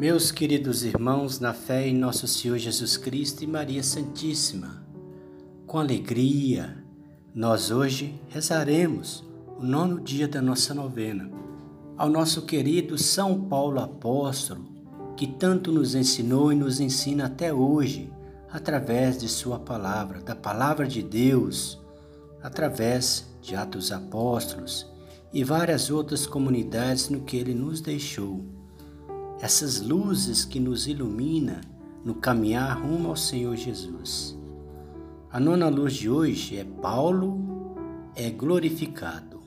Meus queridos irmãos, na fé em nosso Senhor Jesus Cristo e Maria Santíssima, com alegria, nós hoje rezaremos o nono dia da nossa novena. Ao nosso querido São Paulo Apóstolo, que tanto nos ensinou e nos ensina até hoje, através de Sua palavra, da palavra de Deus, através de Atos Apóstolos e várias outras comunidades no que ele nos deixou essas luzes que nos ilumina no caminhar rumo ao Senhor Jesus. A nona luz de hoje é Paulo é glorificado.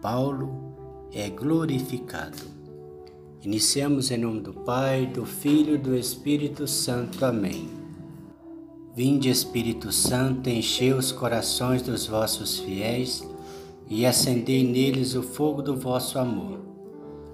Paulo é glorificado. Iniciamos em nome do Pai, do Filho e do Espírito Santo. Amém. Vinde, Espírito Santo, enchei os corações dos vossos fiéis e acendei neles o fogo do vosso amor.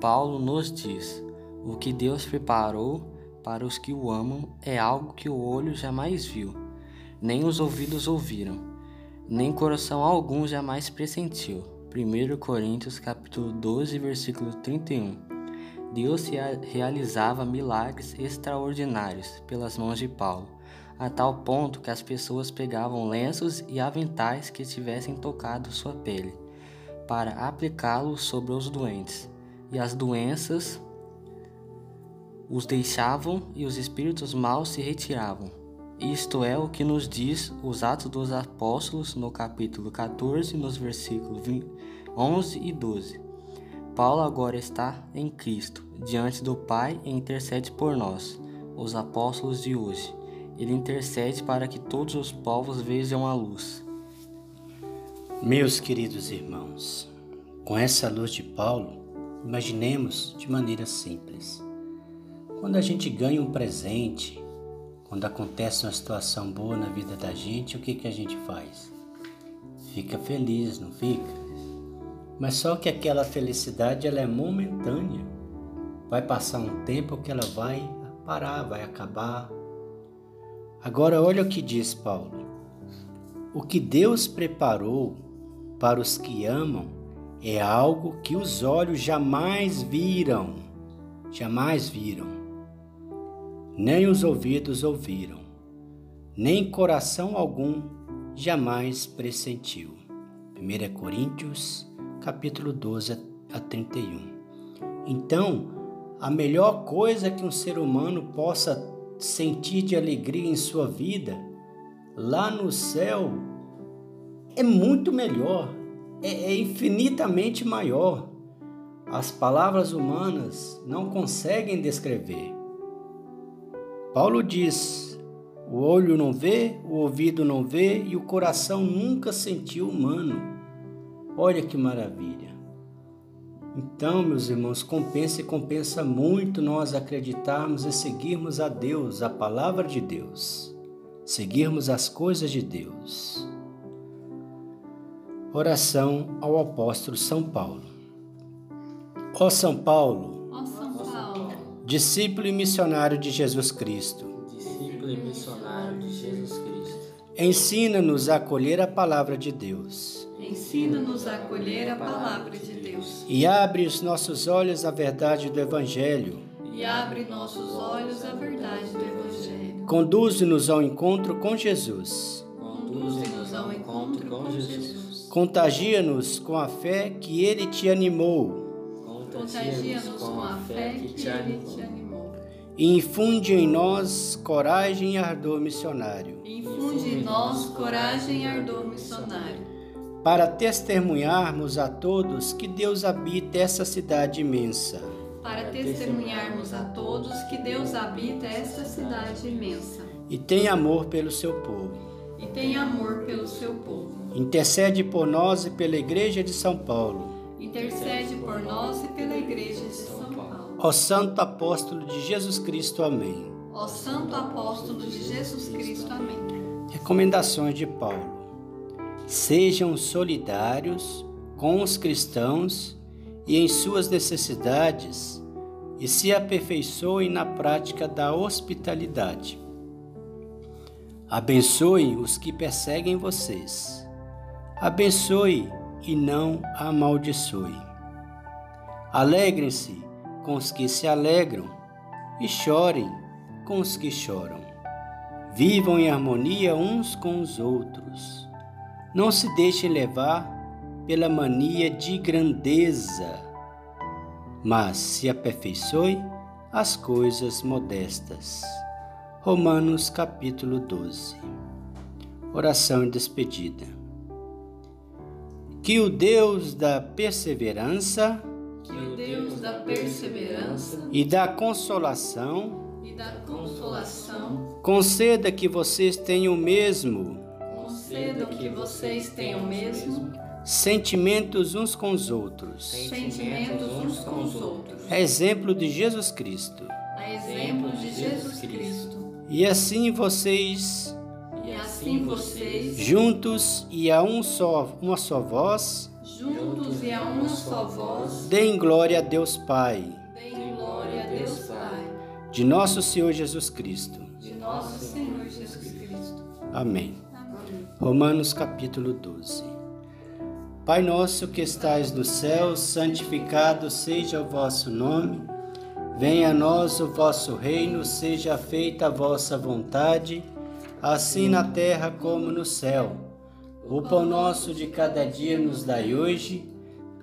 Paulo nos diz: o que Deus preparou para os que o amam é algo que o olho jamais viu, nem os ouvidos ouviram, nem coração algum jamais pressentiu. 1 Coríntios capítulo 12, versículo 31. Deus realizava milagres extraordinários pelas mãos de Paulo, a tal ponto que as pessoas pegavam lenços e aventais que tivessem tocado sua pele, para aplicá-los sobre os doentes e as doenças os deixavam e os espíritos maus se retiravam. Isto é o que nos diz os Atos dos Apóstolos no capítulo 14, nos versículos 11 e 12. Paulo agora está em Cristo, diante do Pai e intercede por nós, os apóstolos de hoje. Ele intercede para que todos os povos vejam a luz. Meus queridos irmãos, com essa luz de Paulo, Imaginemos de maneira simples. Quando a gente ganha um presente, quando acontece uma situação boa na vida da gente, o que, que a gente faz? Fica feliz, não fica? Mas só que aquela felicidade ela é momentânea. Vai passar um tempo que ela vai parar, vai acabar. Agora olha o que diz Paulo. O que Deus preparou para os que amam é algo que os olhos jamais viram, jamais viram, nem os ouvidos ouviram, nem coração algum jamais pressentiu. 1 Coríntios, capítulo 12 a 31. Então, a melhor coisa que um ser humano possa sentir de alegria em sua vida, lá no céu, é muito melhor é, é infinitamente maior. As palavras humanas não conseguem descrever. Paulo diz: o olho não vê, o ouvido não vê e o coração nunca sentiu humano. Olha que maravilha. Então, meus irmãos, compensa e compensa muito nós acreditarmos e seguirmos a Deus, a palavra de Deus, seguirmos as coisas de Deus. Oração ao apóstolo São Paulo. Ó São Paulo, Ó São Paulo, discípulo e missionário de Jesus Cristo, discípulo e missionário de Jesus Cristo, ensina-nos a acolher a palavra de Deus ensina-nos a acolher a palavra de Deus e abre os nossos olhos à verdade do Evangelho. e abre nossos olhos à verdade do Evangelho. Conduze-nos ao encontro com Jesus. Conduze-nos ao encontro com Jesus. Contagia-nos com a fé que Ele te animou Contagia-nos com a fé que Ele te animou. e infunde em nós coragem e ardor missionário Infunde em nós coragem e ardor missionário, para testemunharmos a todos que Deus habita essa cidade imensa. para testemunharmos a todos que Deus habita esta cidade imensa e tem amor pelo seu povo. e tem amor pelo seu povo. Intercede por nós e pela Igreja de São Paulo. Intercede por nós e pela Igreja de São Paulo. Ó Santo Apóstolo de Jesus Cristo. Amém. Ó Santo Apóstolo de Jesus Cristo. Amém. Recomendações de Paulo. Sejam solidários com os cristãos e em suas necessidades e se aperfeiçoem na prática da hospitalidade. Abençoe os que perseguem vocês. Abençoe e não amaldiçoe. Alegrem-se com os que se alegram e chorem com os que choram. Vivam em harmonia uns com os outros. Não se deixem levar pela mania de grandeza, mas se aperfeiçoe as coisas modestas. Romanos capítulo 12. Oração e despedida. Que o Deus da perseverança, que o Deus da perseverança e da consolação e da consolação conceda que vocês tenham o mesmo conceda que vocês tenham mesmo sentimentos uns com os outros, sentimentos uns com os outros, exemplo de Jesus Cristo. a exemplo de Jesus Cristo. E assim vocês, assim vocês, juntos e a um só, uma só voz, juntos e a uma só voz, deem glória a Deus Pai, deem glória a Deus Pai, de nosso Senhor Jesus Cristo. de nosso Senhor Jesus Cristo. Amém. Amém. Romanos capítulo 12. Pai nosso que estais no céu, santificado seja o vosso nome. Venha a nós o vosso reino, seja feita a vossa vontade, assim na terra como no céu. O pão nosso de cada dia nos dai hoje.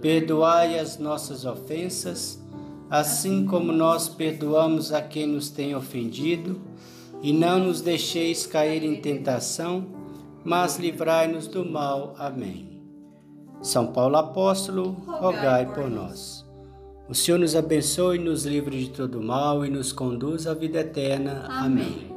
Perdoai as nossas ofensas, assim como nós perdoamos a quem nos tem ofendido, e não nos deixeis cair em tentação, mas livrai-nos do mal. Amém. São Paulo apóstolo, rogai por nós. O Senhor nos abençoe, nos livre de todo mal e nos conduz à vida eterna. Amém.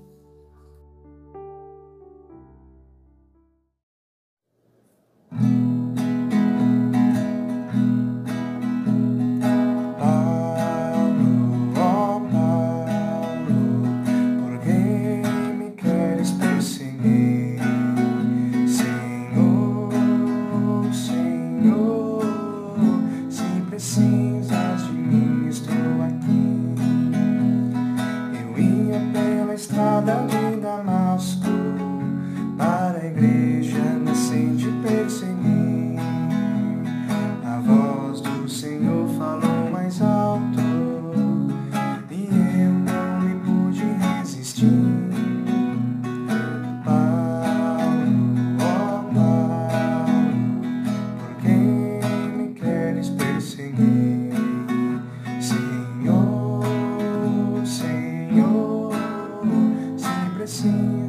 Se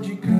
no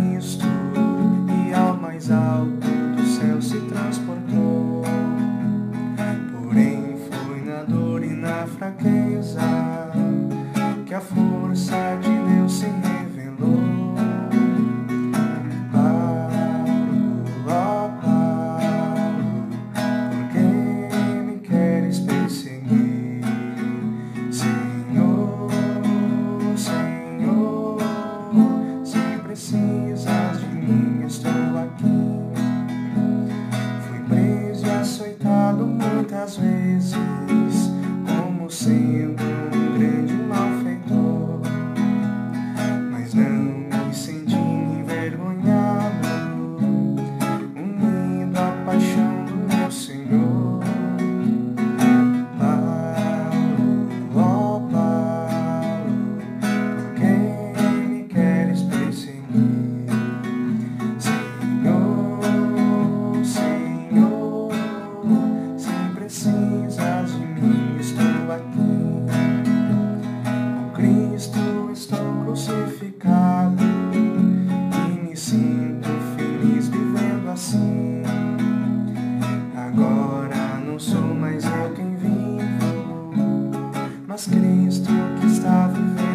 Cristo que está vivendo.